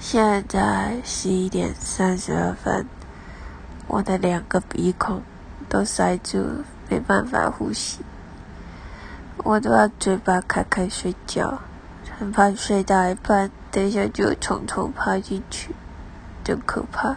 现在十一点三十二分，我的两个鼻孔都塞住，没办法呼吸。我都要嘴巴开开睡觉，很怕睡到一半，等一下就虫虫爬进去，真可怕。